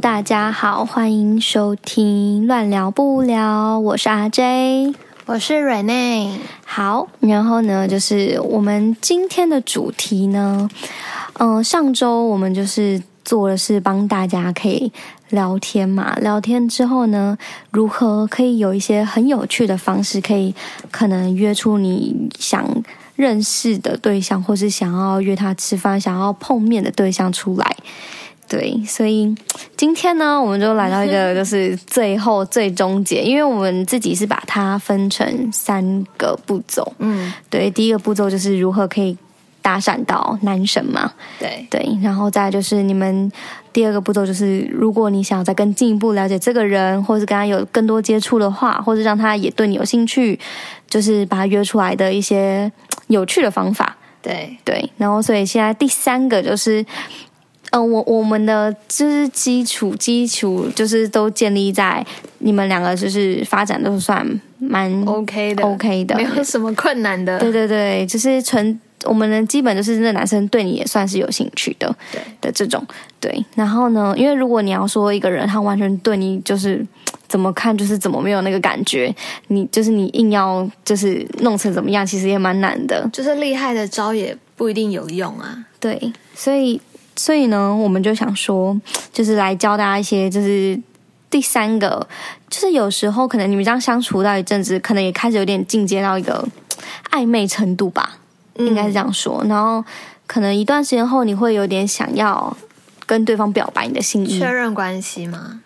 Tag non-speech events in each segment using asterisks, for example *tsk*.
大家好，欢迎收听乱聊不无聊，我是阿 J，我是 Renee。好，然后呢，就是我们今天的主题呢，嗯、呃，上周我们就是做的是帮大家可以聊天嘛，聊天之后呢，如何可以有一些很有趣的方式，可以可能约出你想认识的对象，或是想要约他吃饭、想要碰面的对象出来。对，所以今天呢，我们就来到一个就是最后最终结，因为我们自己是把它分成三个步骤。嗯，对，第一个步骤就是如何可以搭讪到男神嘛。对对，然后再就是你们第二个步骤就是，如果你想要再更进一步了解这个人，或是跟他有更多接触的话，或者让他也对你有兴趣，就是把他约出来的一些有趣的方法。对对，然后所以现在第三个就是。嗯、呃，我我们的就是基础基础就是都建立在你们两个就是发展都算蛮 OK 的 OK 的，没有什么困难的。对对对，就是纯我们的基本就是那男生对你也算是有兴趣的，对的这种对。然后呢，因为如果你要说一个人他完全对你就是 *tsk* 怎么看就是怎么没有那个感觉，你就是你硬要就是弄成怎么样，其实也蛮难的。就是厉害的招也不一定有用啊。对，所以。所以呢，我们就想说，*tsk* 就是来教大家一些，就是第三个，就是有时候可能你们这样相处到一阵子，可能也开始有点进阶到一个 *tsk* 暧昧程度吧，应该是这样说。然后可能一段时间后，你会有点想要跟对方表白你的心意，确认关系吗？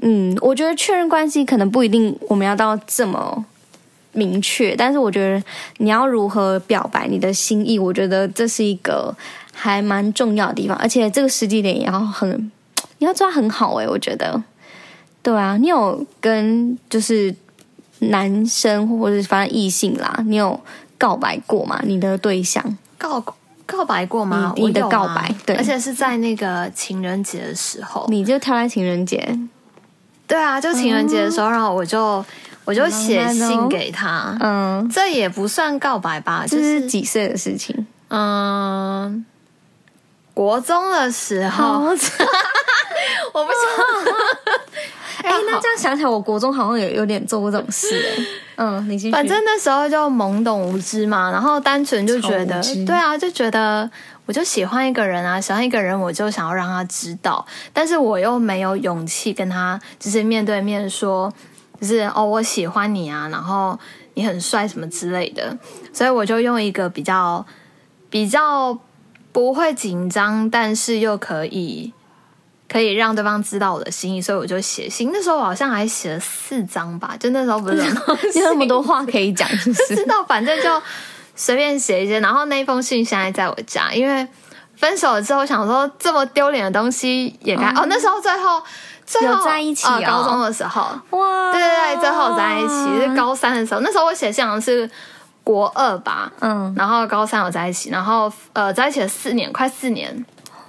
嗯，我觉得确认关系可能不一定我们要到这么明确，但是我觉得你要如何表白你的心意，我觉得这是一个。还蛮重要的地方，而且这个时机点也要很，你要抓很好诶，我觉得，对啊，你有跟就是男生或者是反正异性啦，你有告白过吗？你的对象告告白过吗？你，你的告白，对，而且是在那个情人节的时候，你就挑在情人节，对啊，就情人节的时候，然后我就我就写信给他，嗯，这也不算告白吧？这是几岁的事情？嗯。国中的时候，*laughs* 我不知道。*laughs* 哎、欸，那这样想起来，我国中好像也有点做过这种事。*laughs* 嗯，你。反正那时候就懵懂无知嘛，然后单纯就觉得，对啊，就觉得我就喜欢一个人啊，喜欢一个人，我就想要让他知道，但是我又没有勇气跟他就是面对面说，就是哦，我喜欢你啊，然后你很帅什么之类的，所以我就用一个比较比较。不会紧张，但是又可以可以让对方知道我的心意，所以我就写信。那时候我好像还写了四张吧，就那时候不是 *laughs* 有那么多话可以讲，是不是？知道，反正就随便写一些。然后那封信现在在我家，因为分手了之后想说这么丢脸的东西也该哦，哦。那时候最后最后在一起、哦呃，高中的时候哇，对对对，最后在一起是高三的时候。那时候我写信好像是。国二吧，嗯，然后高三有在一起，然后呃，在一起了四年，快四年，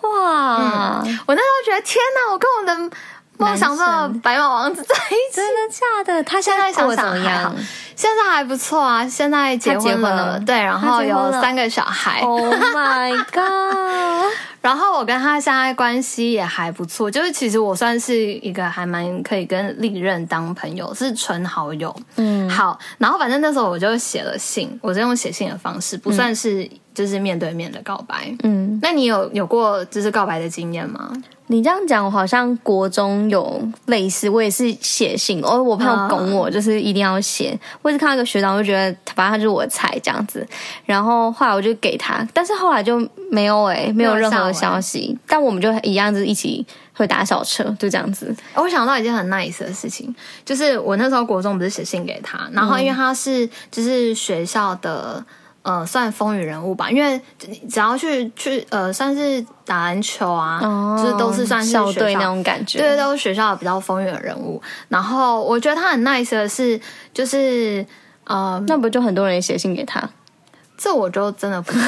哇！嗯、我那时候觉得天哪，我跟我的梦想中的白马王子在一起，真的假的？他现在过得怎么样？现在还不错啊，现在结婚了，结婚了对，然后有三个小孩。Oh my god！*laughs* 然后我跟他现在关系也还不错，就是其实我算是一个还蛮可以跟历任当朋友，是纯好友。嗯，好，然后反正那时候我就写了信，我是用写信的方式，不算是就是面对面的告白。嗯，那你有有过就是告白的经验吗？你这样讲，我好像国中有类似，我也是写信，哦，我朋友拱我，就是一定要写。我也是看到一个学长，我就觉得反正他就是我的菜这样子，然后后来我就给他，但是后来就没有哎、欸，没有任何消息。但我们就一样，就是一起会打小车，就这样子。我想到一件很 nice 的事情，就是我那时候国中不是写信给他，然后因为他是就是学校的。呃，算风云人物吧，因为只要去去呃，算是打篮球啊，哦、就是都是算是校队那种感觉，对，都是学校比较风云的人物。然后我觉得他很 nice 的是，就是呃，那不就很多人写信给他？这我就真的不知道，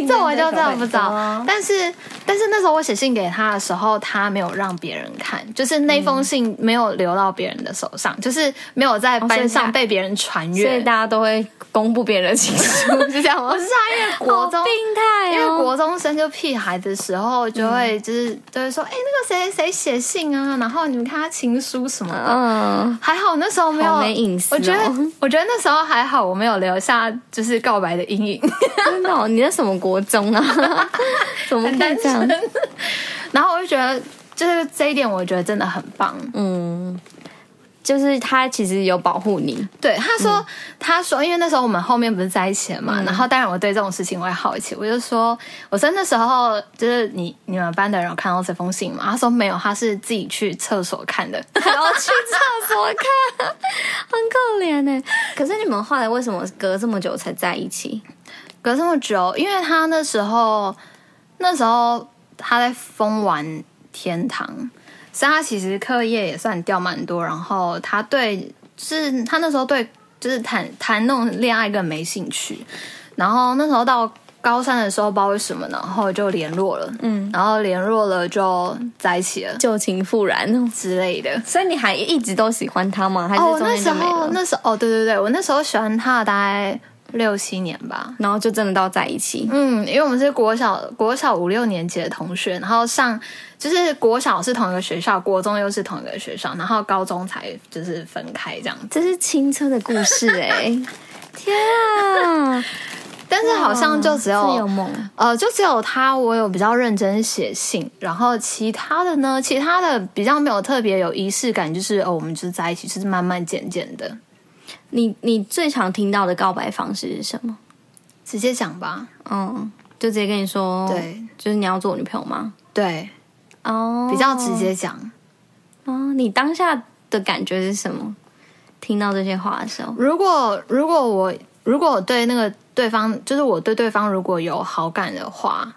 *laughs* 这我就真的不知道。但是，但是那时候我写信给他的时候，他没有让别人看，就是那封信没有留到别人的手上，嗯、就是没有在班上被别人传阅，所以大家都会公布别人的情书，是这样吗？不是啊，因为国中病态、哦，因为国中生就屁孩的时候，就会就是、嗯、就会说，哎、欸，那个谁谁写信啊，然后你们看他情书什么的。嗯，还好那时候没有没隐私、哦，我觉得我觉得那时候还好，我没有留下。就是告白的阴影，真的、哦？你在什么国中啊？*laughs* 怎么可以这样？*laughs* 然后我就觉得，就是这一点，我觉得真的很棒。嗯，就是他其实有保护你。对，他说，嗯、他说，因为那时候我们后面不是在一起了嘛。嗯、然后，当然我对这种事情我也好奇，我就说，我说那时候就是你你们班的人有看到这封信吗？他说没有，他是自己去厕所看的，*laughs* 然后去厕所看，很可怜呢。可是你们后来为什么隔这么久才在一起？隔这么久，因为他那时候那时候他在封完天堂，所以他其实课业也算掉蛮多。然后他对，就是他那时候对，就是谈谈那种恋爱更没兴趣。然后那时候到高三的时候，不知道为什么，然后就联络了，嗯，然后联络了就在一起了，旧情复燃之类的。所以你还一直都喜欢他吗？哦，那时候，那时候，哦，对对对，我那时候喜欢他大概六七年吧，然后就真的到在一起。嗯，因为我们是国小国小五六年级的同学，然后上就是国小是同一个学校，国中又是同一个学校，然后高中才就是分开这样。这是青春的故事哎、欸！*laughs* 天啊！但是好像就只有，有呃，就只有他，我有比较认真写信，然后其他的呢，其他的比较没有特别有仪式感，就是哦，我们就是在一起，就是慢慢渐渐的。你你最常听到的告白方式是什么？直接讲吧，嗯，就直接跟你说，对，就是你要做我女朋友吗？对，哦，比较直接讲。哦，你当下的感觉是什么？听到这些话的时候，如果如果我如果我对那个。对方就是我对对方如果有好感的话，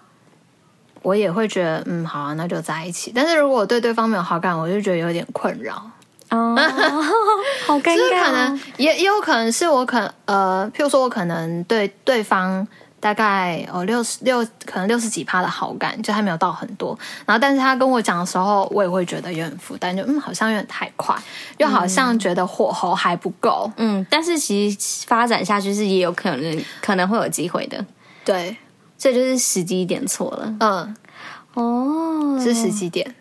我也会觉得嗯好啊，那就在一起。但是如果我对对方没有好感，我就觉得有点困扰哦，*laughs* 好尴尬。就是可能也也有可能是我可能呃，譬如说我可能对对方。大概哦六十六，可能六十几趴的好感，就还没有到很多。然后，但是他跟我讲的时候，我也会觉得有点负担，就嗯，好像有点太快，又好像觉得火候还不够。嗯，但是其实发展下去是也有可能可能会有机会的。对，这就是时机点错了。嗯，哦，是时机点。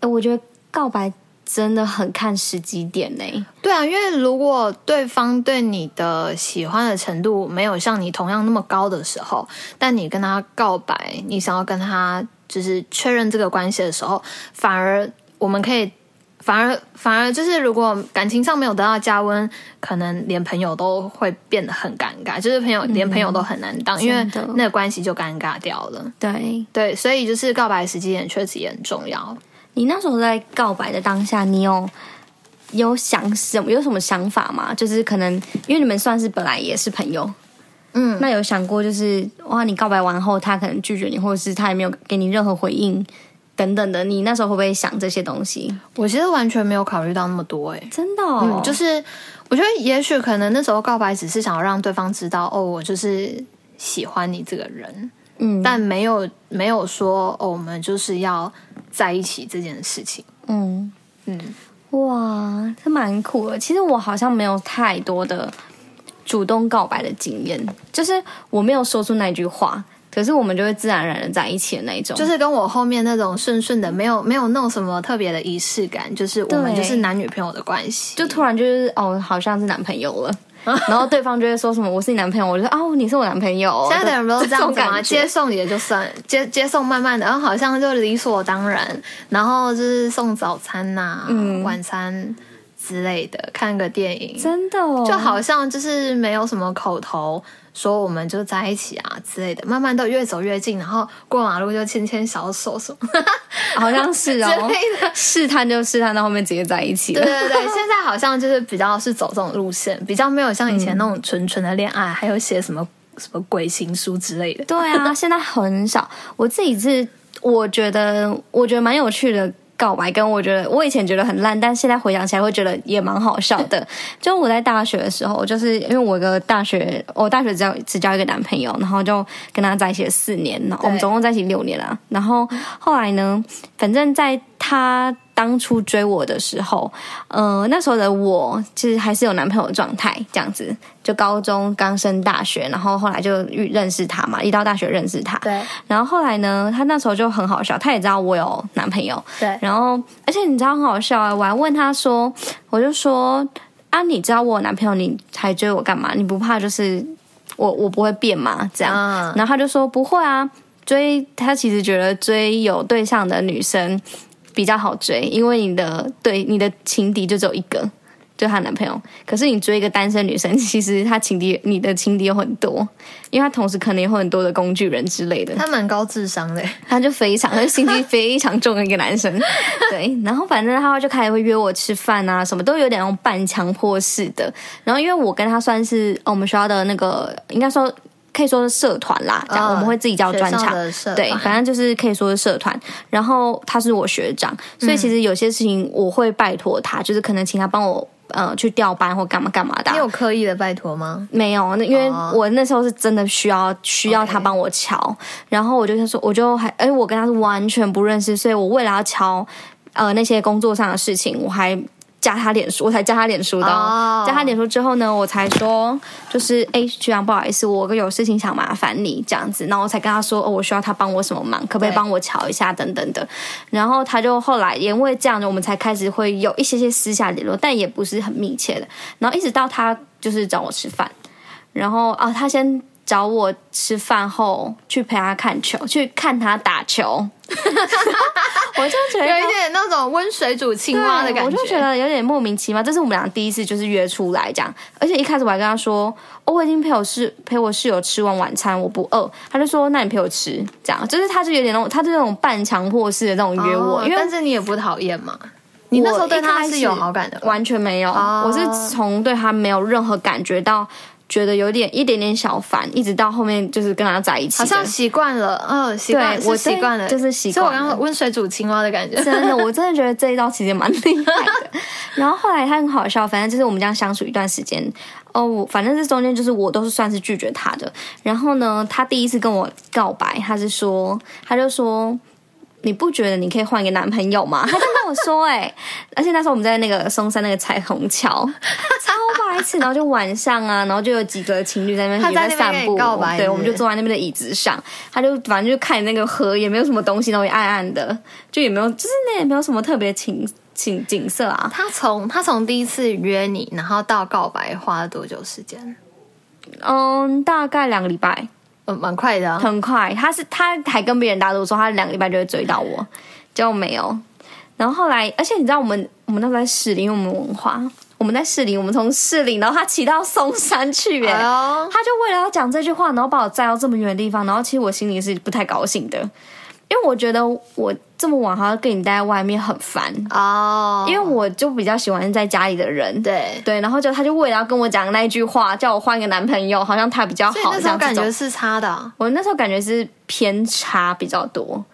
哎，我觉得告白。真的很看时机点呢。对啊，因为如果对方对你的喜欢的程度没有像你同样那么高的时候，但你跟他告白，你想要跟他就是确认这个关系的时候，反而我们可以，反而反而就是如果感情上没有得到加温，可能连朋友都会变得很尴尬，就是朋友连朋友都很难当，嗯、因为那个关系就尴尬掉了。对对，所以就是告白时机点确实也很重要。你那时候在告白的当下，你有有想什么？有什么想法吗？就是可能因为你们算是本来也是朋友，嗯，那有想过就是哇，你告白完后他可能拒绝你，或者是他也没有给你任何回应等等的，你那时候会不会想这些东西？我其实完全没有考虑到那么多，哎，真的，哦，嗯，就是我觉得也许可能那时候告白只是想要让对方知道，哦，我就是喜欢你这个人。嗯，但没有没有说哦，我们就是要在一起这件事情。嗯嗯，哇，这蛮酷的。其实我好像没有太多的主动告白的经验，就是我没有说出那句话，可是我们就会自然而然的在一起的那一种。就是跟我后面那种顺顺的，没有没有弄什么特别的仪式感，就是我们就是男女朋友的关系，就突然就是哦，好像是男朋友了。*laughs* 然后对方就会说什么“我是你男朋友”，我就说“哦，你是我男朋友”。现在的人不都这样子吗？*laughs* 接送也就算接接送，慢慢的，然后好像就理所当然。然后就是送早餐呐、啊、嗯、晚餐之类的，看个电影，真的、哦、就好像就是没有什么口头。说我们就在一起啊之类的，慢慢都越走越近，然后过马路就牵牵小手什么，*laughs* 好像是哦，试探就试探到后面直接在一起了。对对对，现在好像就是比较是走这种路线，比较没有像以前那种纯纯的恋爱，嗯、还有写什么什么鬼情书之类的。对啊，现在很少。我自己是我觉得我觉得蛮有趣的。告白，跟我觉得我以前觉得很烂，但现在回想起来会觉得也蛮好笑的。*laughs* 就我在大学的时候，就是因为我一个大学，我大学只要只交一个男朋友，然后就跟他在一起了四年，然后我们总共在一起六年了。然后后来呢，反正在他。当初追我的时候，呃，那时候的我其实还是有男朋友的状态，这样子，就高中刚升大学，然后后来就遇认识他嘛，一到大学认识他，对，然后后来呢，他那时候就很好笑，他也知道我有男朋友，对，然后而且你知道很好笑啊，我还问他说，我就说啊，你知道我有男朋友，你还追我干嘛？你不怕就是我我不会变吗？这样，嗯，然后他就说不会啊，追他其实觉得追有对象的女生。比较好追，因为你的对你的情敌就只有一个，就她男朋友。可是你追一个单身女生，*laughs* 其实她情敌，你的情敌有很多，因为她同时可能也有很多的工具人之类的。她蛮高智商的，他就非常，*laughs* 他心机非常重的一个男生。对，然后反正他就开始会约我吃饭啊，什么都有点那种半强迫式的。然后因为我跟他算是我们学校的那个，应该说。可以说是社团啦，这样我们会自己叫专场，对，反正就是可以说是社团。然后他是我学长，所以其实有些事情我会拜托他，就是可能请他帮我呃去调班或干嘛干嘛的。你有刻意的拜托吗？没有，那因为我那时候是真的需要需要他帮我敲，然后我就说我就还，哎，我跟他是完全不认识，所以我为了要敲呃那些工作上的事情，我还。加他脸书，我才加他脸书的。Oh. 加他脸书之后呢，我才说，就是哎，学长，不好意思，我有事情想麻烦你这样子。然后我才跟他说，哦，我需要他帮我什么忙，可不可以帮我瞧一下等等的。然后他就后来因为这样，我们才开始会有一些些私下联络，但也不是很密切的。然后一直到他就是找我吃饭，然后啊，他先。找我吃饭后去陪他看球，去看他打球，*laughs* 我就觉得有一点那种温水煮青蛙的感觉，我就觉得有点莫名其妙。这是我们俩第一次就是约出来这样，而且一开始我还跟他说，哦，我已经陪我室陪我室友吃完晚餐，我不饿。他就说，那你陪我吃，这样就是他就有点那种，他就那种半强迫式的那种约我，哦、因为但是你也不讨厌嘛，你那时候对他是有好感的，完全没有，哦、我是从对他没有任何感觉到。觉得有点一点点小烦，一直到后面就是跟他在一起，好像习惯了，嗯，习惯，我习惯了，就是习惯。所以我刚刚温水煮青蛙的感觉，真的，我真的觉得这一招其实蛮厉害的。然后后来他很好笑，反正就是我们这样相处一段时间，哦，反正这中间就是我都是算是拒绝他的。然后呢，他第一次跟我告白，他是说，他就说。你不觉得你可以换一个男朋友吗？*laughs* 他就跟我说、欸，哎，而且那时候我们在那个松山那个彩虹桥，*laughs* 超白痴，然后就晚上啊，然后就有几个情侣在那边也在散步，对，我们就坐在那边的椅子上，他就反正就看那个河，也没有什么东西，然后也暗暗的，就也没有，就是那也没有什么特别情景景色啊。他从他从第一次约你，然后到告白花了多久时间？嗯，大概两个礼拜。嗯，蛮快的，啊，很快。他是他还跟别人打赌说，他两个礼拜就会追到我，结果没有。然后后来，而且你知道，我们我们那时候在士林，因为我们文化，我们在士林，我们从士林，然后他骑到松山去，哎，他就为了要讲这句话，然后把我载到这么远的地方，然后其实我心里是不太高兴的。因为我觉得我这么晚还要跟你待在外面很烦哦，oh. 因为我就比较喜欢在家里的人，对对，然后就他就为了要跟我讲那一句话，叫我换一个男朋友，好像他比较好，那时候感觉是差的啊。我那时候感觉是偏差比较多。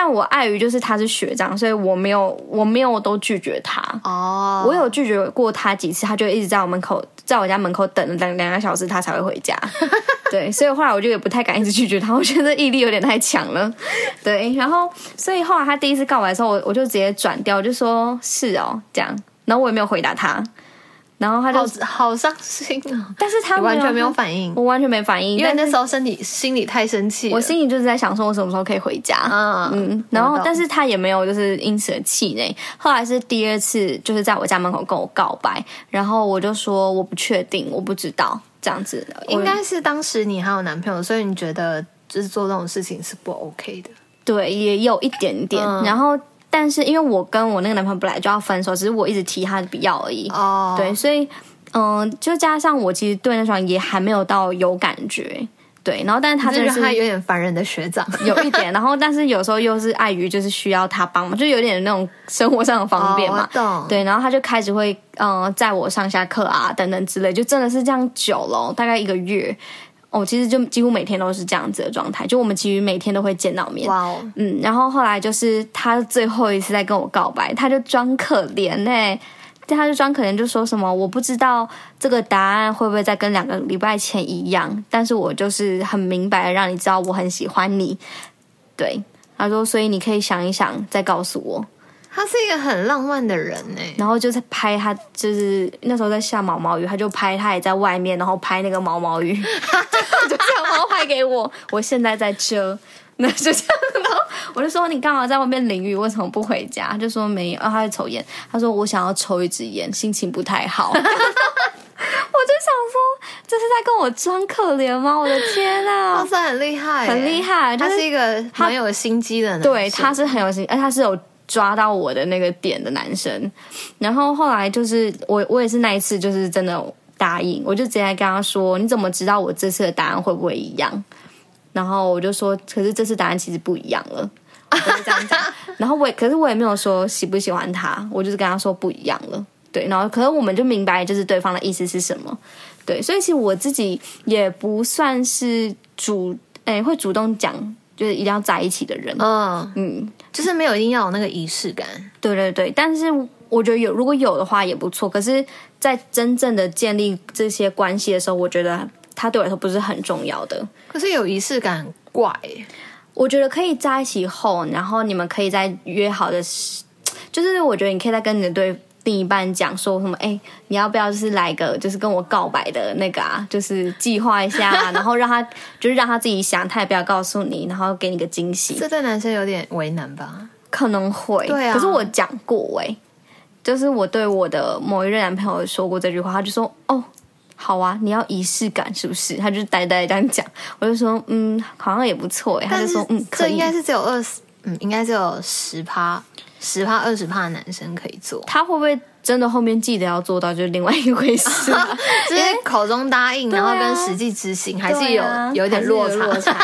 但我碍于就是他是学长，所以我没有我没有都拒绝他哦。Oh. 我有拒绝过他几次，他就一直在我门口，在我家门口等了两两个小时，他才会回家。*laughs* 对，所以后来我就也不太敢一直拒绝他，我觉得毅力有点太强了。*laughs* 对，然后所以后来他第一次告白的时候，我我就直接转掉，我就说是哦这样，然后我也没有回答他。然后他就好，好伤心啊！但是他完全没有反应，我完全没反应，因为那时候身体心里太生气。我心里就是在想说，我什么时候可以回家？嗯嗯。然后，但是他也没有就是因此而气馁。后来是第二次，就是在我家门口跟我告白，然后我就说我不确定，我不知道这样子。应该是当时你还有男朋友，所以你觉得就是做这种事情是不 OK 的。对，也有一点点。嗯、然后。但是因为我跟我那个男朋友本来就要分手，只是我一直提他的必要而已。哦，对，所以嗯、呃，就加上我其实对那双也还没有到有感觉，对。然后，但是他就是他有点烦人的学长，*laughs* 有一点。然后，但是有时候又是碍于就是需要他帮忙，就有点那种生活上的方便嘛。哦、对，然后他就开始会嗯载我上下课啊等等之类，就真的是这样久了，大概一个月。哦，其实就几乎每天都是这样子的状态，就我们其实每天都会见到面。哇哦，嗯，然后后来就是他最后一次在跟我告白，他就装可怜呢、欸，他就装可怜，就说什么我不知道这个答案会不会再跟两个礼拜前一样，但是我就是很明白的让你知道我很喜欢你。对，他说，所以你可以想一想再告诉我。他是一个很浪漫的人呢，然后就在拍他，就是那时候在下毛毛雨，他就拍他也在外面，然后拍那个毛毛雨，*laughs* 就这样猫拍给我。我现在在遮，那就这样，然后我就说你干嘛在外面淋雨，为什么不回家？他就说没有，他在抽烟。他说我想要抽一支烟，心情不太好。*laughs* 我就想说，这是在跟我装可怜吗？我的天啊，他是很厉害，很厉害，他是一个很有心机的人。对，他是很有心，而他是有。抓到我的那个点的男生，然后后来就是我，我也是那一次就是真的答应，我就直接跟他说：“你怎么知道我这次的答案会不会一样？”然后我就说：“可是这次答案其实不一样了。”我就这样讲。*laughs* 然后我也，可是我也没有说喜不喜欢他，我就是跟他说不一样了。对，然后可能我们就明白就是对方的意思是什么。对，所以其实我自己也不算是主，哎，会主动讲。就是一定要在一起的人，嗯嗯，就是没有一定要有那个仪式感，对对对。但是我觉得有，如果有的话也不错。可是，在真正的建立这些关系的时候，我觉得他对我来说不是很重要的。可是有仪式感很怪，我觉得可以在一起后，然后你们可以再约好的，就是我觉得你可以再跟你的对。另一半讲说什么？哎，你要不要就是来个就是跟我告白的那个啊？就是计划一下，*laughs* 然后让他就是让他自己想，他也不要告诉你，然后给你个惊喜。这对男生有点为难吧？可能会，对啊。可是我讲过哎，就是我对我的某一任男朋友说过这句话，他就说：“哦，好啊，你要仪式感是不是？”他就呆呆这样讲，我就说：“嗯，好像也不错哎。”他就说：“嗯，可以。”这应该是只有二十，嗯，应该只有十趴。十趴二十趴的男生可以做，他会不会真的后面记得要做到，就是另外一回事。*laughs* 就是口中答应，然后跟实际执行还是有有一点落差。落 *laughs* 差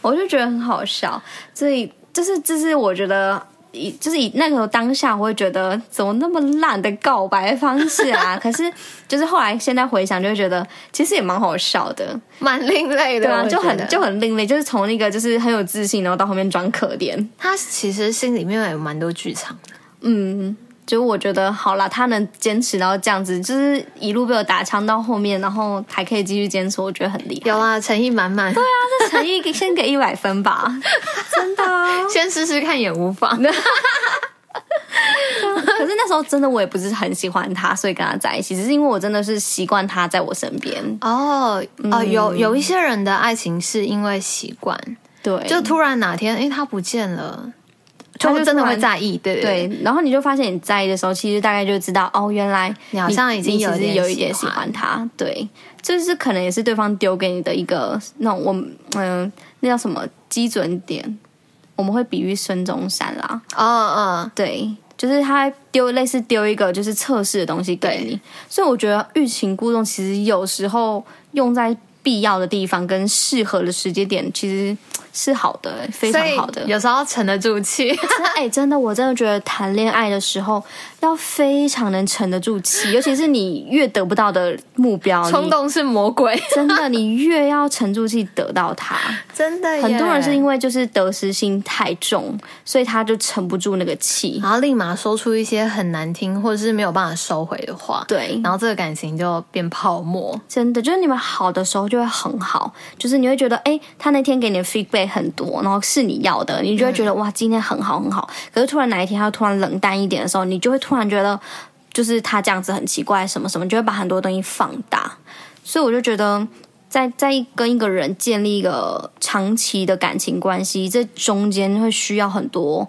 我就觉得很好笑，所以就是这是我觉得。以就是以那个当下，我会觉得怎么那么烂的告白方式啊？*laughs* 可是就是后来现在回想，就会觉得其实也蛮好笑的，*laughs* 蛮另类的，对啊，就很就很另类，就是从那个就是很有自信，然后到后面装可怜。他其实心里面有蛮多剧场的，嗯。就我觉得好啦，他能坚持到这样子，就是一路被我打枪到后面，然后还可以继续坚持，我觉得很厉害。有啊，诚意满满。对啊，这诚意先给一百分吧，*laughs* 真的、哦。先试试看也无妨。*laughs* 可是那时候真的我也不是很喜欢他，所以跟他在一起，只是因为我真的是习惯他在我身边。哦哦，有有一些人的爱情是因为习惯，对，就突然哪天哎他不见了。他就真的会在意，对对，然后你就发现你在意的时候，其实大概就知道哦，原来你好像已经有点有一点喜欢他，对，就是可能也是对方丢给你的一个那种我们嗯、呃，那叫什么基准点？我们会比喻孙中山啦，哦哦，对，就是他丢类似丢一个就是测试的东西给你，所以我觉得欲擒故纵其实有时候用在必要的地方跟适合的时间点，其实。是好的，非常好的。有时候要沉得住气。哎，真的，我真的觉得谈恋爱的时候要非常能沉得住气，*laughs* 尤其是你越得不到的目标，冲动是魔鬼。*laughs* 真的，你越要沉住气得到它。真的，很多人是因为就是得失心太重，所以他就沉不住那个气，然后立马说出一些很难听或者是没有办法收回的话。对，然后这个感情就变泡沫。真的，就是你们好的时候就会很好，就是你会觉得，哎，他那天给你的 feedback。很多，然后是你要的，你就会觉得哇，今天很好很好。可是突然哪一天他突然冷淡一点的时候，你就会突然觉得，就是他这样子很奇怪，什么什么，就会把很多东西放大。所以我就觉得，在在跟一个人建立一个长期的感情关系，这中间会需要很多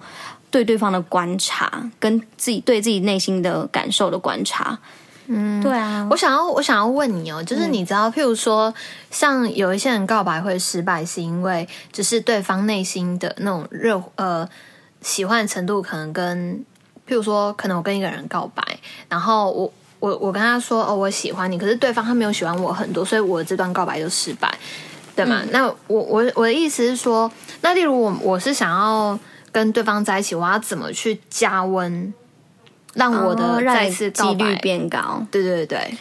对对方的观察，跟自己对自己内心的感受的观察。嗯，对啊，我想要我想要问你哦，就是你知道，譬如说，像有一些人告白会失败，是因为就是对方内心的那种热呃喜欢程度，可能跟譬如说，可能我跟一个人告白，然后我我我跟他说哦，我喜欢你，可是对方他没有喜欢我很多，所以我这段告白就失败，对吗？嗯、那我我我的意思是说，那例如我我是想要跟对方在一起，我要怎么去加温？让我的再次几率变高，对对对。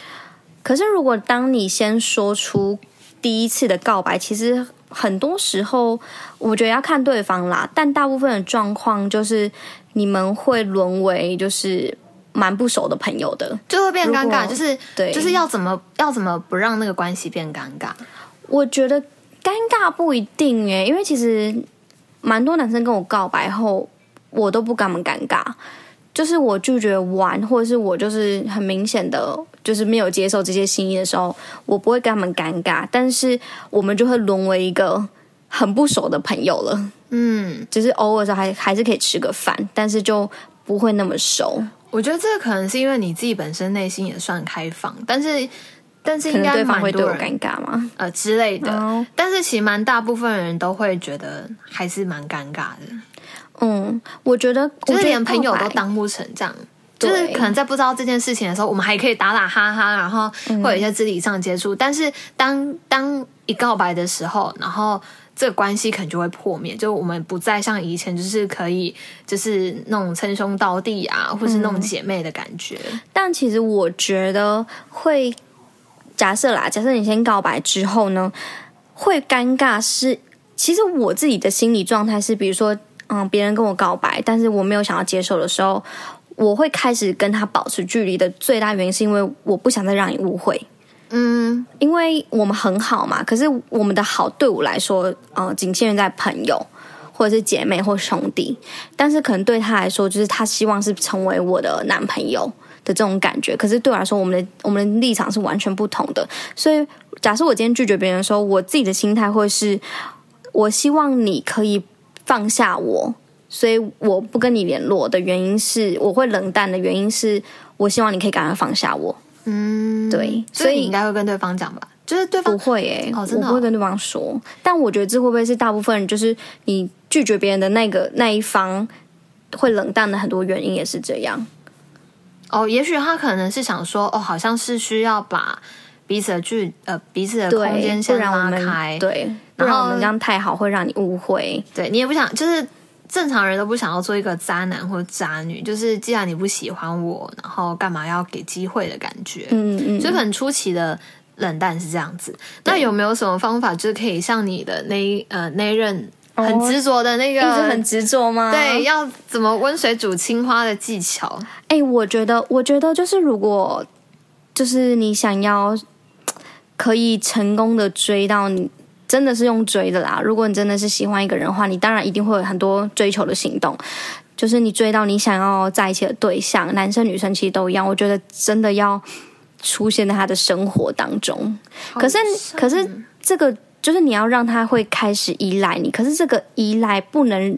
可是如果当你先说出第一次的告白，其实很多时候我觉得要看对方啦，但大部分的状况就是你们会沦为就是蛮不熟的朋友的，就会变尴尬，就是对，就是要怎么要怎么不让那个关系变尴尬？我觉得尴尬不一定诶，因为其实蛮多男生跟我告白后，我都不跟他们尴尬。就是我拒绝玩，或者是我就是很明显的，就是没有接受这些心意的时候，我不会跟他们尴尬，但是我们就会沦为一个很不熟的朋友了。嗯，就是偶尔时候还还是可以吃个饭，但是就不会那么熟。我觉得这个可能是因为你自己本身内心也算开放，但是但是应该对方会对我尴尬吗？呃之类的。Oh. 但是其实蛮大部分人都会觉得还是蛮尴尬的。嗯，我觉得就是连朋友都当不成这样，就是可能在不知道这件事情的时候，我们还可以打打哈哈，然后会有一些肢体上接触。嗯、但是当当一告白的时候，然后这个关系可能就会破灭，就我们不再像以前就是可以就是那种称兄道弟啊，或是那种姐妹的感觉。但其实我觉得会假设啦，假设你先告白之后呢，会尴尬是其实我自己的心理状态是，比如说。嗯，别人跟我告白，但是我没有想要接受的时候，我会开始跟他保持距离的最大原因是因为我不想再让你误会。嗯，因为我们很好嘛，可是我们的好对我来说，呃，仅限于在朋友或者是姐妹或兄弟，但是可能对他来说，就是他希望是成为我的男朋友的这种感觉。可是对我来说，我们的我们的立场是完全不同的。所以，假设我今天拒绝别人的时候，我自己的心态会是，我希望你可以。放下我，所以我不跟你联络的原因是，我会冷淡的原因是我希望你可以赶快放下我。嗯，对，所以你应该会跟对方讲吧？就是对方不会诶、欸哦，真的、哦，我不会跟对方说。但我觉得这会不会是大部分人，就是你拒绝别人的那个那一方会冷淡的很多原因也是这样。哦，也许他可能是想说，哦，好像是需要把彼此的距呃彼此的空间先拉开，对。然后我们这样太好会让你误会，对你也不想，就是正常人都不想要做一个渣男或渣女，就是既然你不喜欢我，然后干嘛要给机会的感觉，嗯嗯，所以很出奇的冷淡是这样子。那有没有什么方法，就是可以像你的那呃那一任很执着的那个，一直很执着吗？对，要怎么温水煮青蛙的技巧？哎，我觉得，我觉得就是如果就是你想要可以成功的追到你。真的是用追的啦！如果你真的是喜欢一个人的话，你当然一定会有很多追求的行动。就是你追到你想要在一起的对象，男生女生其实都一样。我觉得真的要出现在他的生活当中。可是，可是这个就是你要让他会开始依赖你。可是这个依赖不能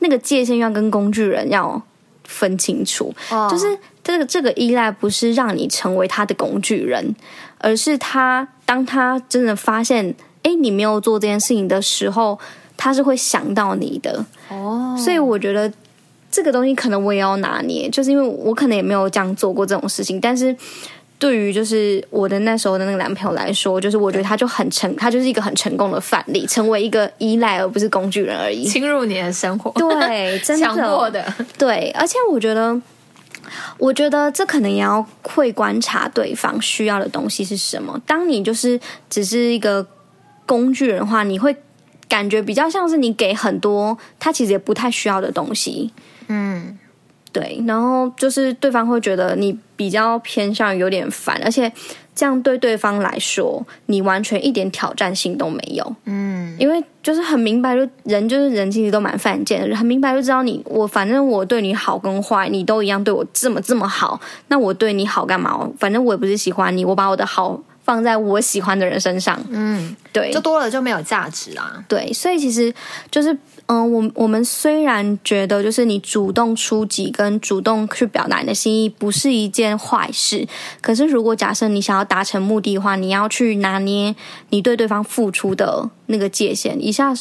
那个界限要跟工具人要分清楚。Oh. 就是这个这个依赖不是让你成为他的工具人，而是他当他真的发现。哎，你没有做这件事情的时候，他是会想到你的哦。Oh. 所以我觉得这个东西可能我也要拿捏，就是因为我可能也没有这样做过这种事情。但是对于就是我的那时候的那个男朋友来说，就是我觉得他就很成，他就是一个很成功的范例，成为一个依赖而不是工具人而已，侵入你的生活，对，真的 *laughs* 强迫的，对。而且我觉得，我觉得这可能也要会观察对方需要的东西是什么。当你就是只是一个。工具人的话，你会感觉比较像是你给很多他其实也不太需要的东西，嗯，对，然后就是对方会觉得你比较偏向于有点烦，而且这样对对方来说，你完全一点挑战性都没有，嗯，因为就是很明白，就人就是人，其实都蛮犯贱的，很明白就知道你我反正我对你好跟坏，你都一样对我这么这么好，那我对你好干嘛？反正我也不是喜欢你，我把我的好。放在我喜欢的人身上，嗯，对，就多了就没有价值啊。对，所以其实就是，嗯、呃，我我们虽然觉得，就是你主动出击跟主动去表达你的心意不是一件坏事，可是如果假设你想要达成目的的话，你要去拿捏你对对方付出的那个界限。一下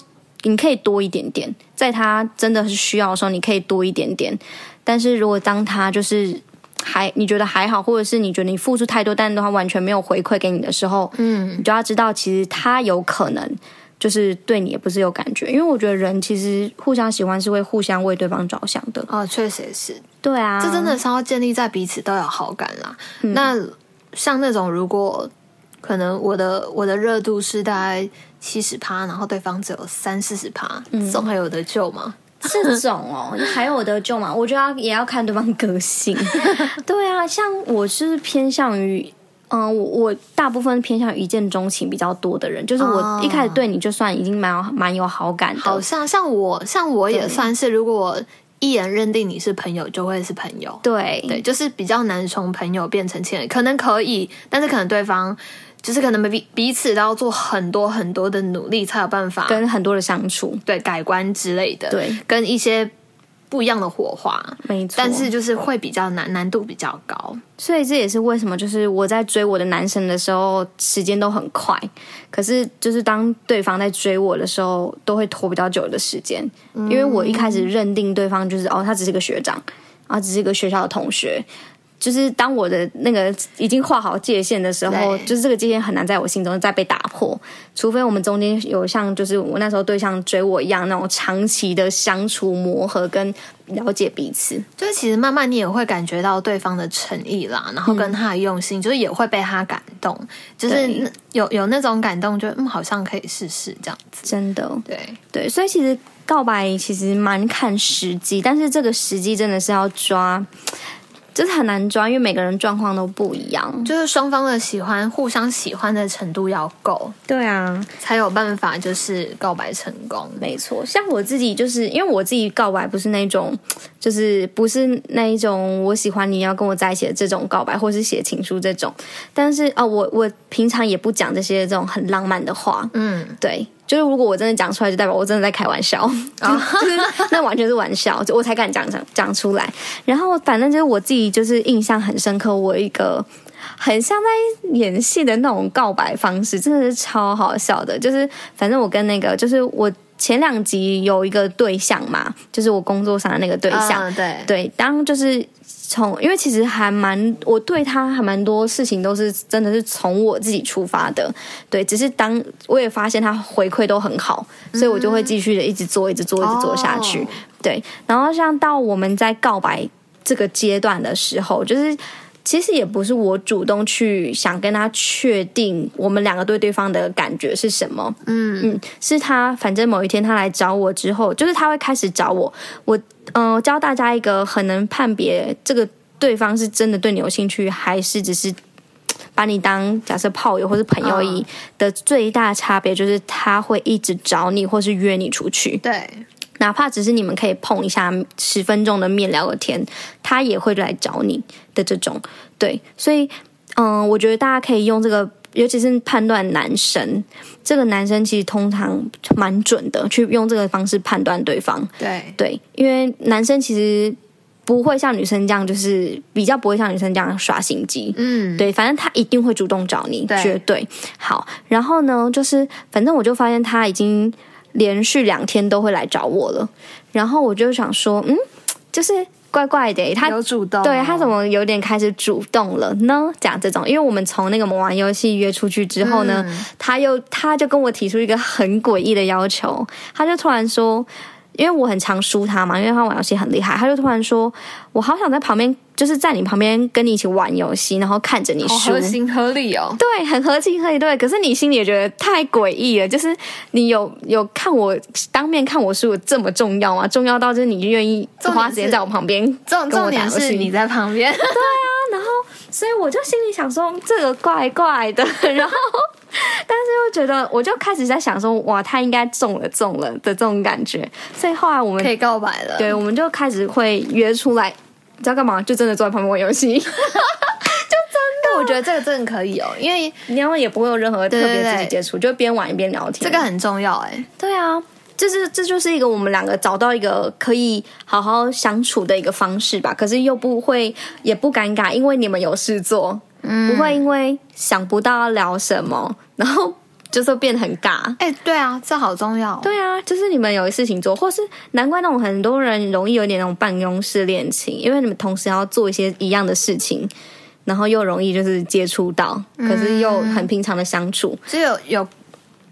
你可以多一点点，在他真的是需要的时候，你可以多一点点。但是如果当他就是。还你觉得还好，或者是你觉得你付出太多，但是他完全没有回馈给你的时候，嗯，你就要知道，其实他有可能就是对你也不是有感觉，因为我觉得人其实互相喜欢是会互相为对方着想的。哦，确实也是，对啊，这真的是要建立在彼此都有好感啦。嗯、那像那种如果可能我的我的热度是大概七十趴，然后对方只有三四十趴，这种还有得救吗？这种哦，*laughs* 还有得救吗？我觉得也要看对方个性。*laughs* 对啊，像我是偏向于。嗯，我我大部分偏向于一见钟情比较多的人，就是我一开始对你就算已经蛮有蛮有好感的。好像像我像我也算是，如果我一眼认定你是朋友，就会是朋友。对对，就是比较难从朋友变成亲人，可能可以，但是可能对方就是可能彼彼此都要做很多很多的努力，才有办法跟很多的相处，对改观之类的，对，跟一些。不一样的火花，没错，但是就是会比较难，难度比较高，所以这也是为什么，就是我在追我的男神的时候，时间都很快，可是就是当对方在追我的时候，都会拖比较久的时间，因为我一开始认定对方就是哦，他只是个学长，啊，只是一个学校的同学。就是当我的那个已经画好界限的时候，就是这个界限很难在我心中再被打破，除非我们中间有像就是我那时候对象追我一样那种长期的相处磨合跟了解彼此。就是其实慢慢你也会感觉到对方的诚意啦，然后跟他的用心，嗯、就是也会被他感动，就是有有那种感动，就嗯好像可以试试这样子。真的，对对，所以其实告白其实蛮看时机，但是这个时机真的是要抓。就是很难抓，因为每个人状况都不一样。就是双方的喜欢，互相喜欢的程度要够，对啊，才有办法就是告白成功。没错，像我自己就是因为我自己告白不是那种，*tsk* 就是不是那一种我喜欢你要跟我在一起的这种告白，或是写情书这种。但是哦，我我平常也不讲这些这种很浪漫的话。嗯，对。就是如果我真的讲出来，就代表我真的在开玩笑，*laughs* 就是那完全是玩笑，就我才敢讲讲讲出来。然后反正就是我自己就是印象很深刻，我一个很像在演戏的那种告白方式，真的是超好笑的。就是反正我跟那个就是我前两集有一个对象嘛，就是我工作上的那个对象，对对，当就是。从，因为其实还蛮，我对他还蛮多事情都是真的是从我自己出发的，对，只是当我也发现他回馈都很好，所以我就会继续的一直做，一直做，一直做下去，对。然后像到我们在告白这个阶段的时候，就是其实也不是我主动去想跟他确定我们两个对对方的感觉是什么，嗯嗯，是他反正某一天他来找我之后，就是他会开始找我，我。嗯、呃，教大家一个很能判别这个对方是真的对你有兴趣，还是只是把你当假设炮友或是朋友而已的最大差别，就是他会一直找你，或是约你出去。对，哪怕只是你们可以碰一下十分钟的面聊个天，他也会来找你的这种。对，所以嗯、呃，我觉得大家可以用这个。尤其是判断男生，这个男生其实通常蛮准的，去用这个方式判断对方。对对，因为男生其实不会像女生这样，就是比较不会像女生这样耍心机。嗯，对，反正他一定会主动找你，对绝对。好，然后呢，就是反正我就发现他已经连续两天都会来找我了，然后我就想说，嗯，就是。怪怪的，他有主动，对，他怎么有点开始主动了呢？讲这种，因为我们从那个玩游戏约出去之后呢，嗯、他又他就跟我提出一个很诡异的要求，他就突然说。因为我很常输他嘛，因为他玩游戏很厉害，他就突然说：“我好想在旁边，就是在你旁边跟你一起玩游戏，然后看着你输。”合情合理哦，对，很合情合理，对。可是你心里也觉得太诡异了，就是你有有看我当面看我输这么重要吗？重要到就是你愿意花时间在我旁边，重重点是你在旁边，*laughs* 对啊。然后，所以我就心里想说，这个怪怪的，*laughs* 然后。但是又觉得，我就开始在想说，哇，他应该中了，中了的这种感觉。所以后来我们可以告白了，对，我们就开始会约出来，你知道干嘛？就真的坐在旁边玩游戏，*laughs* 就真的。我觉得这个真的可以哦，因为你要也不会有任何特别肢体接触，就边玩一边聊天，这个很重要哎。对啊，就是这就是一个我们两个找到一个可以好好相处的一个方式吧。可是又不会也不尴尬，因为你们有事做。不会因为想不到要聊什么，然后就是变得很尬。哎，对啊，这好重要。对啊，就是你们有事情做，或是难怪那种很多人容易有点那种办公室恋情，因为你们同时要做一些一样的事情，然后又容易就是接触到，可是又很平常的相处，就有有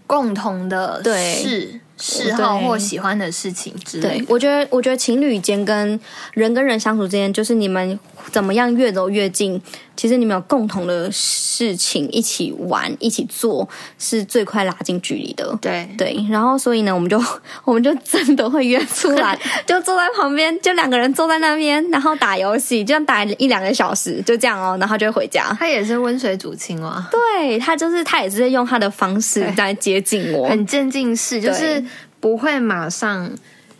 共同的事。嗜好或喜欢的事情之类的。对，我觉得，我觉得情侣间跟人跟人相处之间，就是你们怎么样越走越近，其实你们有共同的事情一起玩、一起做，是最快拉近距离的。对对，然后所以呢，我们就 *laughs* 我们就真的会约出来，*laughs* 就坐在旁边，就两个人坐在那边，然后打游戏，这样打一两个小时，就这样哦，然后就回家。他也是温水煮青蛙，对，他就是他也是在用他的方式在接近我，很渐进式，就是不会马上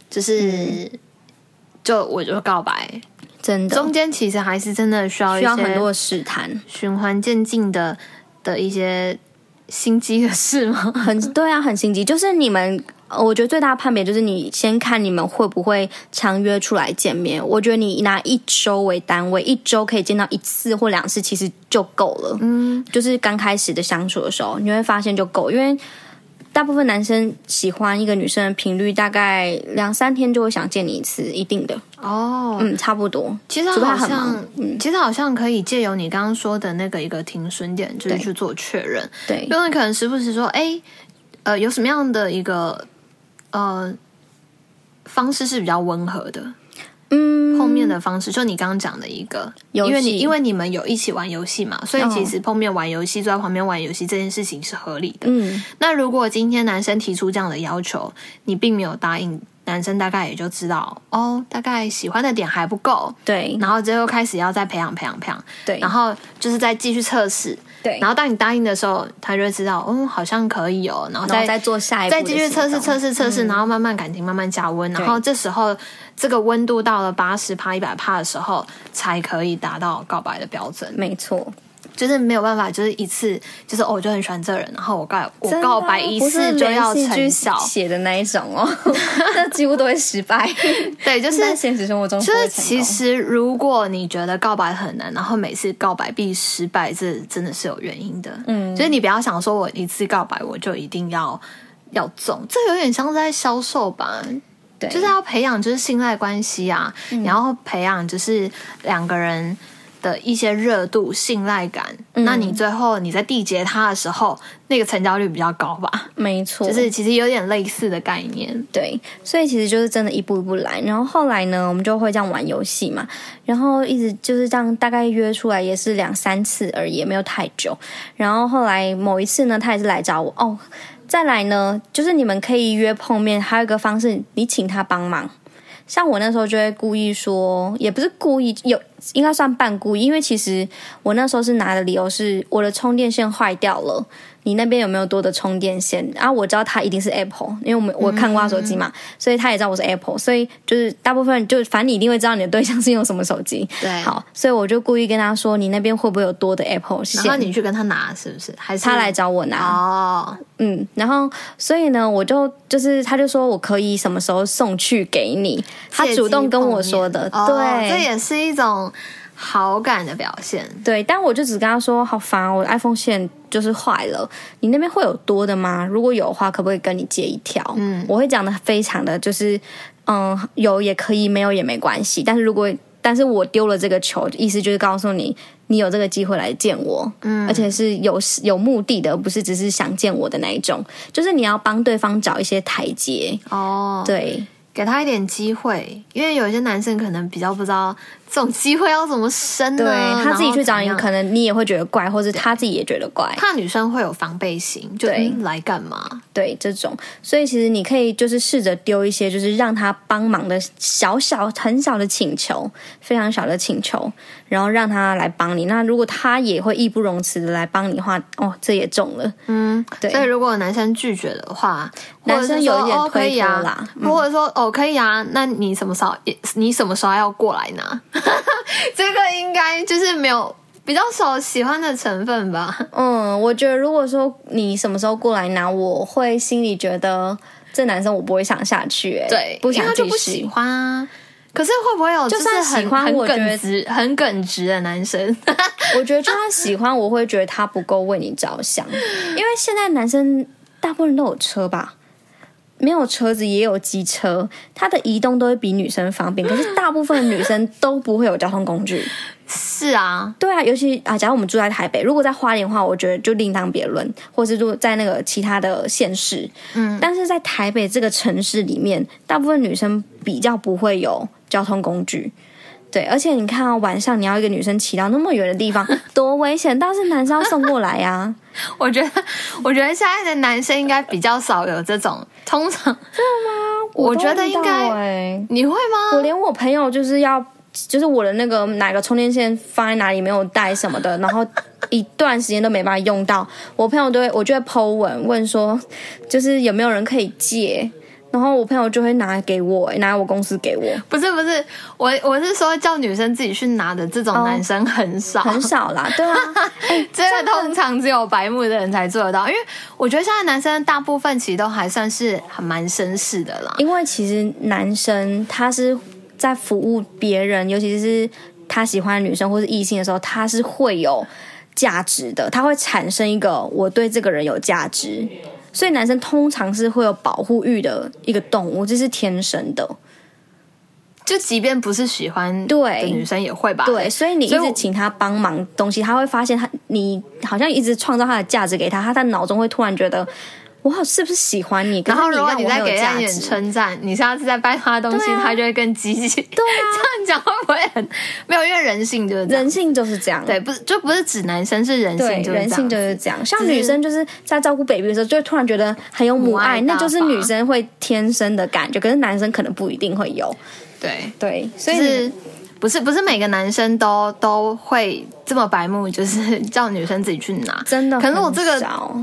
就是、嗯、就我就告白。真的，中间其实还是真的需要需要很多试探，循环渐进的的一些心机的事吗？很对啊，很心机。就是你们，我觉得最大的判别就是你先看你们会不会常约出来见面。我觉得你拿一周为单位，一周可以见到一次或两次，其实就够了。嗯，就是刚开始的相处的时候，你会发现就够，因为。大部分男生喜欢一个女生的频率大概两三天就会想见你一次，一定的哦，嗯，差不多。其实好像，嗯，其实好像可以借由你刚刚说的那个一个停损点，就是去做确认。对，因为可能时不时说，哎，呃，有什么样的一个呃方式是比较温和的？嗯，碰面的方式就你刚刚讲的一个，因为你因为你们有一起玩游戏嘛，所以其实碰面玩游戏，坐在旁边玩游戏这件事情是合理的。嗯，那如果今天男生提出这样的要求，你并没有答应，男生大概也就知道哦，大概喜欢的点还不够，对，然后最后开始要再培养培养培养，对，然后就是再继续测试，对，然后当你答应的时候，他就会知道，嗯，好像可以哦，然后再再做下一步，再继续测试测试测试，然后慢慢感情慢慢加温，然后这时候。这个温度到了八十帕、一百帕的时候，才可以达到告白的标准。没错，就是没有办法，就是一次，就是哦，我就很喜欢这人，然后我告我告白一次就要成效写的那一种哦，那几乎都会失败。对，就是现实生活中，就是其实如果你觉得告白很难，然后每次告白必失败，这真的是有原因的。嗯，所以你不要想说我一次告白我就一定要要中，这有点像是在销售吧。对，就是要培养就是信赖关系啊，然后培养就是两个人的一些热度、信赖感。嗯、那你最后你在缔结他的时候，那个成交率比较高吧？没错，就是其实有点类似的概念。对，所以其实就是真的一步一步来。然后后来呢，我们就会这样玩游戏嘛，然后一直就是这样，大概约出来也是两三次而已，也没有太久。然后后来某一次呢，他也是来找我哦。再来呢，就是你们可以约碰面，还有一个方式，你请他帮忙。像我那时候就会故意说，也不是故意，有应该算半故意，因为其实我那时候是拿的理由是我的充电线坏掉了。你那边有没有多的充电线？啊，我知道他一定是 Apple，因为我们我看过他手机嘛，嗯、所以他也知道我是 Apple，所以就是大部分就反正你一定会知道你的对象是用什么手机。对，好，所以我就故意跟他说，你那边会不会有多的 Apple 线？然后你去跟他拿，是不是？还是他来找我拿？哦，嗯，然后所以呢，我就就是他就说我可以什么时候送去给你，他主动跟我说的，对、哦，这也是一种。好感的表现，对，但我就只跟他说好烦，我的 iPhone 线就是坏了，你那边会有多的吗？如果有的话，可不可以跟你借一条？嗯，我会讲的非常的就是，嗯，有也可以，没有也没关系。但是如果，但是我丢了这个球，意思就是告诉你，你有这个机会来见我，嗯，而且是有有目的的，不是只是想见我的那一种，就是你要帮对方找一些台阶。哦，对，给他一点机会，因为有些男生可能比较不知道。这种机会要怎么生呢？对，他自己去找你，可能你也会觉得怪，或者他自己也觉得怪。怕女生会有防备心，就对，来干嘛？对，这种，所以其实你可以就是试着丢一些，就是让他帮忙的小小很小的请求，非常小的请求，然后让他来帮你。那如果他也会义不容辞的来帮你的话，哦，这也中了。嗯，对。所以如果男生拒绝的话，男生有一点推脱啦，如果说哦可以啊，那你什么时候你什么时候要过来拿？*laughs* 这个应该就是没有比较少喜欢的成分吧。嗯，我觉得如果说你什么时候过来拿，我会心里觉得这男生我不会想下去，哎，对，不想就不喜欢啊。可是会不会有就算喜欢我觉得很耿直的男生？*laughs* 我觉得就算喜欢，我会觉得他不够为你着想，因为现在男生大部分人都有车吧。没有车子也有机车，他的移动都会比女生方便。*gasps* 可是大部分的女生都不会有交通工具。是啊，对啊，尤其啊，假如我们住在台北，如果在花莲的话，我觉得就另当别论，或是住在那个其他的县市。嗯，但是在台北这个城市里面，大部分女生比较不会有交通工具。对，而且你看啊，晚上你要一个女生骑到那么远的地方，多危险！倒是男生要送过来呀、啊。*laughs* 我觉得，我觉得现在的男生应该比较少有这种。通常真的吗？我，我觉得应该。哎，你会吗？我连我朋友就是要，就是我的那个哪个充电线放在哪里没有带什么的，然后一段时间都没办法用到，我朋友都会，我就会 po 文问说，就是有没有人可以借。然后我朋友就会拿给我，拿我公司给我。不是不是，我我是说叫女生自己去拿的，这种男生很少、哦、很少啦。对啊，*laughs* 这个通常只有白目的人才做得到。因为我觉得现在男生大部分其实都还算是还蛮绅士的啦。因为其实男生他是在服务别人，尤其是他喜欢的女生或是异性的时候，他是会有价值的，他会产生一个我对这个人有价值。所以男生通常是会有保护欲的一个动物，这是天生的。就即便不是喜欢对女生也会吧？对，所以你一直请他帮忙东西，他会发现他你好像一直创造他的价值给他，他在脑中会突然觉得。我是不是喜欢你？然后如果你再给他一点称赞，你下次再掰他的东西，啊、他就会更积极。对啊，*laughs* 这样讲会不会很没有？因为人性就是，人性就是这样。对，不是就不是指男生，是人性就是，人性就是这样。像女生就是在照顾 baby 的时候，就会突然觉得很有母爱，那就是女生会天生的感觉。可是男生可能不一定会有。对对，所以。就是不是不是每个男生都都会这么白目，就是叫女生自己去拿，真的。可能我这个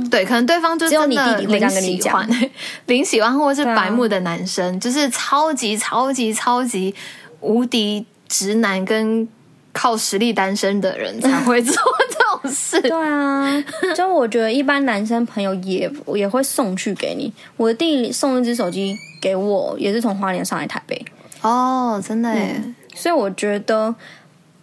对，可能对方就真的零喜欢，*laughs* 零喜欢或者是白目的男生，啊、就是超级超级超级无敌直男跟靠实力单身的人才会做这种事。*laughs* 对啊，就我觉得一般男生朋友也也会送去给你。我的弟送一只手机给我，也是从花莲上来台北。哦，真的耶。嗯所以我觉得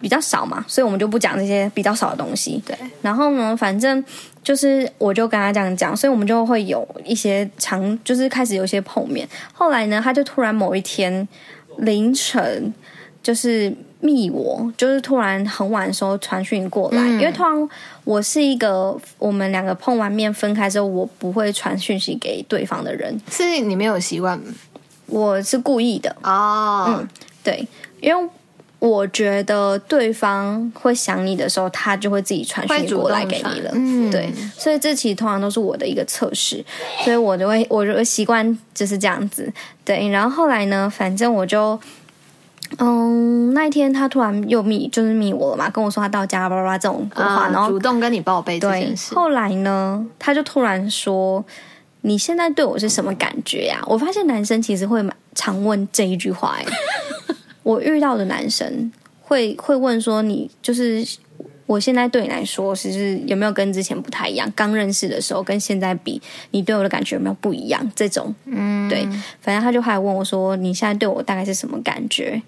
比较少嘛，所以我们就不讲这些比较少的东西。对，然后呢，反正就是我就跟他这样讲，所以我们就会有一些常，就是开始有一些碰面。后来呢，他就突然某一天凌晨就是密我，就是突然很晚的时候传讯过来，嗯、因为突然我是一个我们两个碰完面分开之后，我不会传讯息给对方的人。是你没有习惯？我是故意的哦。嗯，对。因为我觉得对方会想你的时候，他就会自己传讯过来给你了。嗯，对，所以这其实通常都是我的一个测试，所以我就会，我就会习惯就是这样子。对，然后后来呢，反正我就，嗯，那一天他突然又密，就是密我了嘛，跟我说他到家，叭叭叭这种话，啊、然后主动跟你报备这件事。后来呢，他就突然说：“你现在对我是什么感觉呀？”我发现男生其实会常问这一句话，哎。我遇到的男生会会问说：“你就是我现在对你来说，其实有没有跟之前不太一样？刚认识的时候跟现在比，你对我的感觉有没有不一样？这种，嗯，对，反正他就还问我说：你现在对我大概是什么感觉？”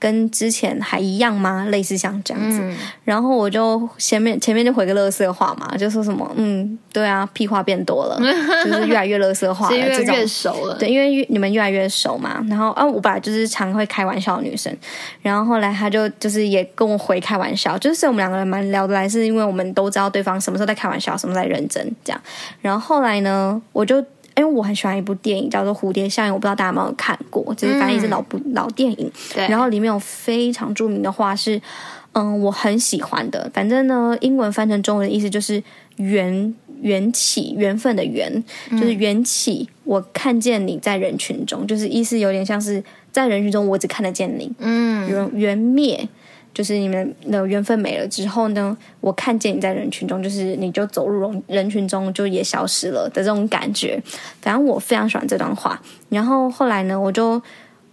跟之前还一样吗？类似像这样子，嗯、然后我就前面前面就回个乐色话嘛，就说什么嗯，对啊，屁话变多了，*laughs* 就是越来越乐色话了，越来越熟了，对，因为你们越来越熟嘛。然后啊，我本来就是常会开玩笑的女生，然后后来她就就是也跟我回开玩笑，就是我们两个人蛮聊得来，是因为我们都知道对方什么时候在开玩笑，什么在认真这样。然后后来呢，我就。因为我很喜欢一部电影，叫做《蝴蝶效应》，我不知道大家有没有看过，就是反正也是老部、嗯、老电影。对。然后里面有非常著名的话是，嗯，我很喜欢的。反正呢，英文翻成中文的意思就是缘缘起，缘分的缘，就是缘起。我看见你在人群中，就是意思有点像是在人群中，我只看得见你。嗯。缘缘灭。就是你们的缘分没了之后呢，我看见你在人群中，就是你就走入人群中，就也消失了的这种感觉。反正我非常喜欢这段话。然后后来呢，我就。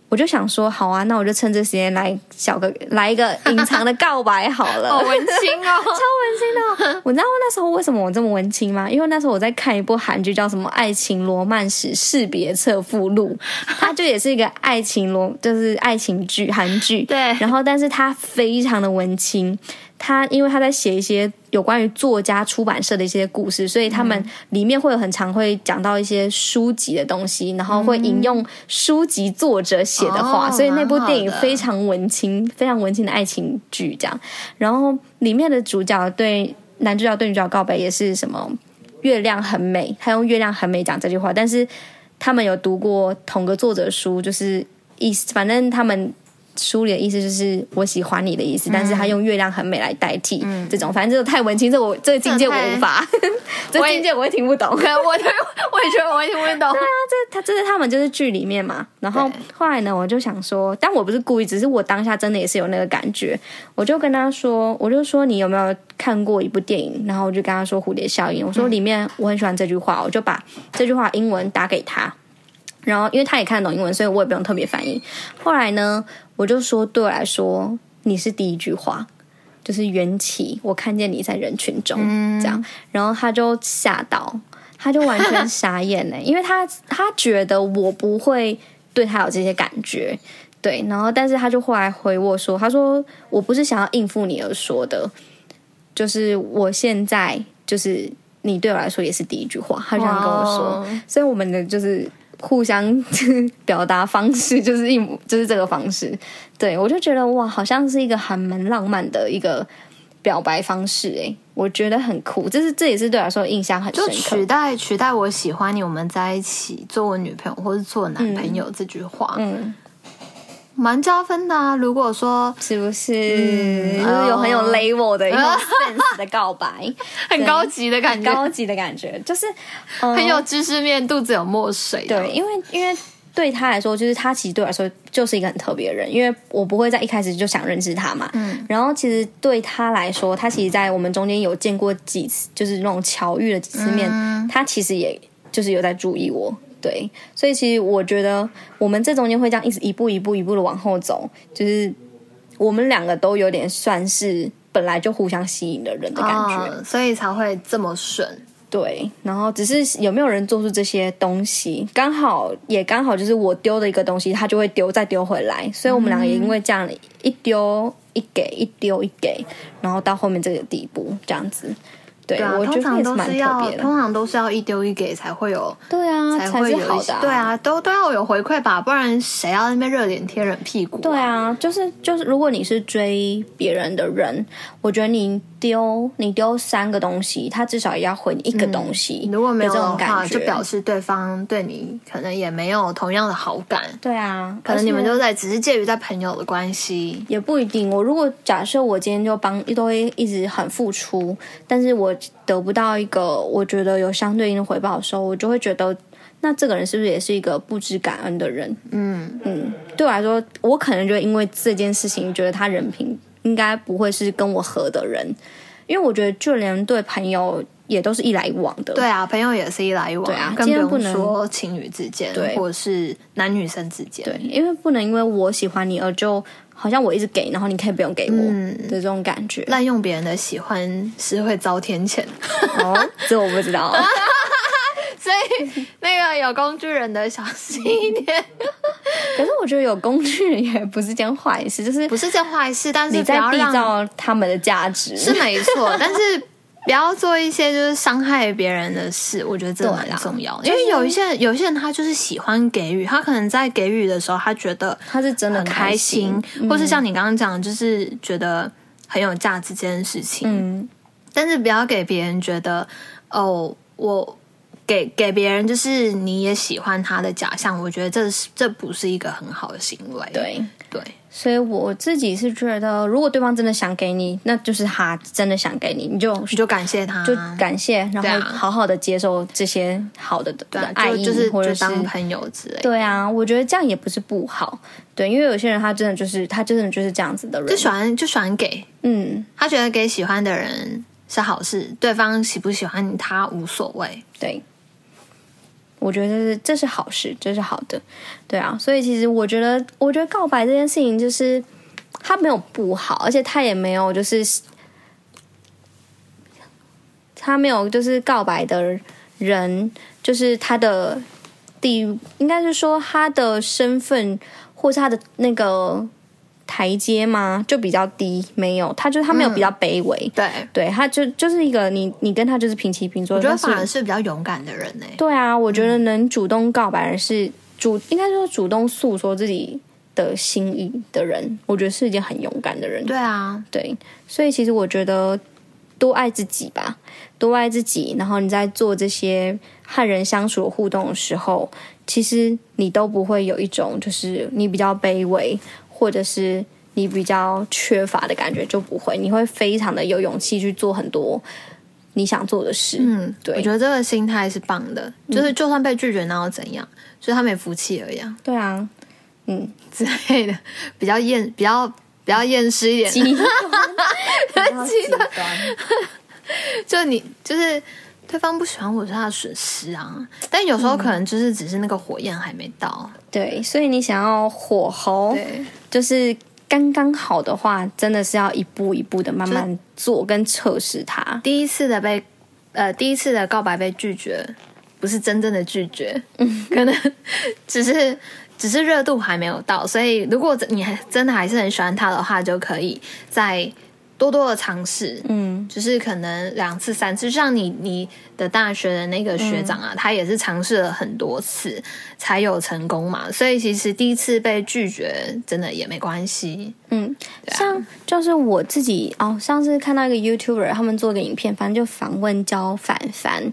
我就想说，好啊，那我就趁这时间来小个来一个隐藏的告白好了，好 *laughs* 文青哦，*laughs* 超文青的。我知道那时候为什么我这么文青吗？因为那时候我在看一部韩剧，叫什么《爱情罗曼史识别册附录》，*laughs* 它就也是一个爱情罗，就是爱情剧，韩剧。对，然后但是它非常的文青。他因为他在写一些有关于作家出版社的一些故事，所以他们里面会有很常会讲到一些书籍的东西，然后会引用书籍作者写的话，所以那部电影非常文青，非常文青的爱情剧这样。然后里面的主角对男主角对女主角告白也是什么月亮很美，他用月亮很美讲这句话，但是他们有读过同个作者书，就是意思反正他们。书里的意思就是我喜欢你的意思，嗯、但是他用月亮很美来代替、嗯、这种，反正这个太文青，这、我这个境界我无法，这个境界 *laughs* 我也听不懂，*laughs* 我我也觉得我也听不懂。对啊，这他这是他们就是剧里面嘛，然后后来呢，我就想说，但我不是故意，只是我当下真的也是有那个感觉，我就跟他说，我就说你有没有看过一部电影？然后我就跟他说蝴蝶效应，我说里面我很喜欢这句话，我就把这句话英文打给他。然后，因为他也看得懂英文，所以我也不用特别翻译。后来呢，我就说，对我来说，你是第一句话，就是缘起。我看见你在人群中，嗯、这样，然后他就吓到，他就完全傻眼了，因为他他觉得我不会对他有这些感觉，对。然后，但是他就后来回我说，他说我不是想要应付你而说的，就是我现在就是你对我来说也是第一句话，他这样跟我说，所以我们的就是。互相 *laughs* 表达方式 *laughs* 就是一模，就是这个方式，对，我就觉得哇，好像是一个还蛮浪漫的一个表白方式诶，我觉得很酷，这是这也是对我来说印象很深刻。就取代取代我喜欢你，我们在一起，做我女朋友或是做男朋友这句话，嗯。嗯蛮加分的啊！如果说是不是，嗯、就是有很有 level 的一种 *laughs* sense 的告白，很高级的感觉，高级的感觉，就是、嗯、很有知识面，肚子有墨水。对，因为因为对他来说，就是他其实对我来说就是一个很特别的人，因为我不会在一开始就想认识他嘛。嗯。然后其实对他来说，他其实，在我们中间有见过几次，就是那种巧遇了几次面，嗯、他其实也就是有在注意我。对，所以其实我觉得我们这中间会这样一直一步一步一步的往后走，就是我们两个都有点算是本来就互相吸引的人的感觉，哦、所以才会这么顺。对，然后只是有没有人做出这些东西，刚好也刚好就是我丢的一个东西，他就会丢再丢回来，所以我们两个也因为这样一丢一给一丢一给，然后到后面这个地步这样子。对啊，通常都是要，通常都是要一丢一给才会有，对啊，才会有好的，对啊，都都要有回馈吧，不然谁要那边热脸贴冷屁股？对啊，就是就是，如果你是追别人的人，我觉得你丢你丢三个东西，他至少也要回你一个东西。如果没有这种感觉，就表示对方对你可能也没有同样的好感。对啊，可能你们都在只是介于在朋友的关系，也不一定。我如果假设我今天就帮都会一直很付出，但是我。得不到一个我觉得有相对应的回报的时候，我就会觉得，那这个人是不是也是一个不知感恩的人？嗯嗯，对我来说，我可能就因为这件事情，觉得他人品应该不会是跟我合的人，因为我觉得就连对朋友也都是一来一往的。对啊，朋友也是一来一往。对啊，更不能说情侣之间，对，或者是男女生之间。对，因为不能因为我喜欢你而就。好像我一直给，然后你可以不用给我的这种感觉。滥用别人的喜欢是会遭天谴。哦，这我不知道。*laughs* 所以那个有工具人的小心一点。*laughs* 可是我觉得有工具人也不是件坏事，就是不是件坏事，但是你在缔造他们的价值是没错，但是。不要做一些就是伤害别人的事，我觉得这蛮重要的。因为有一些人，有些人他就是喜欢给予，他可能在给予的时候，他觉得他是真的开心，或是像你刚刚讲，就是觉得很有价值这件事情。嗯，但是不要给别人觉得哦，我给给别人就是你也喜欢他的假象，我觉得这是这不是一个很好的行为。对对。所以我自己是觉得，如果对方真的想给你，那就是他真的想给你，你就你就感谢他，就感谢，然后好好的接受这些好的的爱意，就是或者是当朋友之类。对啊，我觉得这样也不是不好。对，因为有些人他真的就是他真的就是这样子的人，就喜欢就喜欢给，嗯，他觉得给喜欢的人是好事，对方喜不喜欢他无所谓。对。我觉得这是这是好事，这是好的，对啊，所以其实我觉得，我觉得告白这件事情就是他没有不好，而且他也没有就是他没有就是告白的人，就是他的地，应该是说他的身份或是他的那个。台阶吗？就比较低，没有，他就他没有比较卑微，嗯、对对，他就就是一个你你跟他就是平起平坐，我觉得反而是比较勇敢的人呢。对啊，我觉得能主动告白人是主，应该说主动诉说自己的心意的人，我觉得是一件很勇敢的人。对啊，对，所以其实我觉得多爱自己吧，多爱自己，然后你在做这些和人相处互动的时候，其实你都不会有一种就是你比较卑微。或者是你比较缺乏的感觉就不会，你会非常的有勇气去做很多你想做的事。嗯，对，我觉得这个心态是棒的，就是就算被拒绝，那又怎样？就是他没福气而已。对啊，嗯之类的，比较厌，比较比较厌世一点，极端，极端，*laughs* 就你就是。对方不喜欢我是他的损失啊，但有时候可能就是只是那个火焰还没到。嗯、对，所以你想要火候，对，就是刚刚好的话，真的是要一步一步的慢慢做跟测试它。第一次的被呃，第一次的告白被拒绝，不是真正的拒绝，嗯，可能 *laughs* 只是只是热度还没有到，所以如果你还真的还是很喜欢他的话，就可以在。多多的尝试，嗯，就是可能两次、三次，像你你的大学的那个学长啊，嗯、他也是尝试了很多次才有成功嘛。所以其实第一次被拒绝，真的也没关系。嗯，啊、像就是我自己哦，上次看到一个 YouTuber，他们做个影片，反正就访问焦凡凡，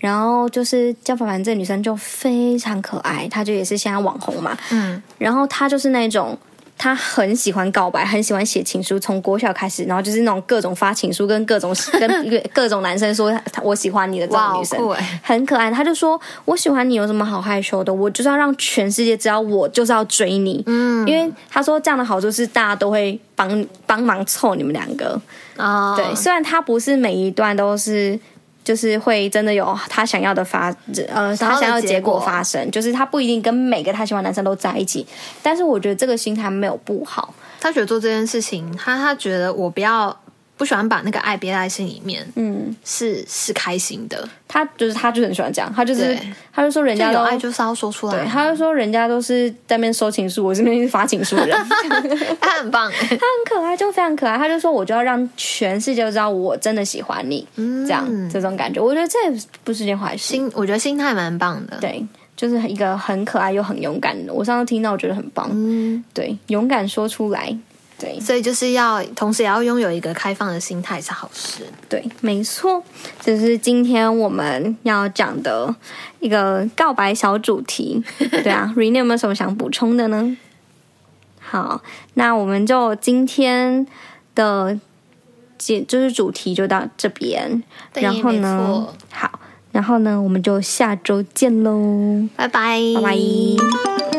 然后就是焦凡凡这女生就非常可爱，她就也是现在网红嘛，嗯，然后她就是那种。他很喜欢告白，很喜欢写情书，从国小开始，然后就是那种各种发情书，跟各种跟 *laughs* 各种男生说他我喜欢你的这种女生，哇很可爱。他就说：“我喜欢你有什么好害羞的？我就是要让全世界知道我就是要追你。”嗯，因为他说这样的好处是大家都会帮帮忙凑你们两个啊。哦、对，虽然他不是每一段都是。就是会真的有他想要的发，呃，他想要的结果发生，就是他不一定跟每个他喜欢男生都在一起，但是我觉得这个心态没有不好，他觉得做这件事情，他他觉得我不要。不喜欢把那个爱憋在心里面，嗯，是是开心的。他就是他就很喜欢这样，他就是他就说人家都有爱就是要说出来，对，他就说人家都是在那边收情书，我这边是发情书的人。*laughs* 他很棒，*laughs* 他很可爱，就非常可爱。他就说我就要让全世界都知道我真的喜欢你，嗯、这样这种感觉，我觉得这也不是件坏事。心，我觉得心态蛮棒的，对，就是一个很可爱又很勇敢的。我上次听到，我觉得很棒，嗯，对，勇敢说出来。对，所以就是要同时也要拥有一个开放的心态是好事。对，没错，这是今天我们要讲的一个告白小主题。*laughs* 对啊，Renee 有没有什么想补充的呢？好，那我们就今天的解就是主题就到这边。然后呢，好，然后呢，我们就下周见喽，拜拜，拜拜。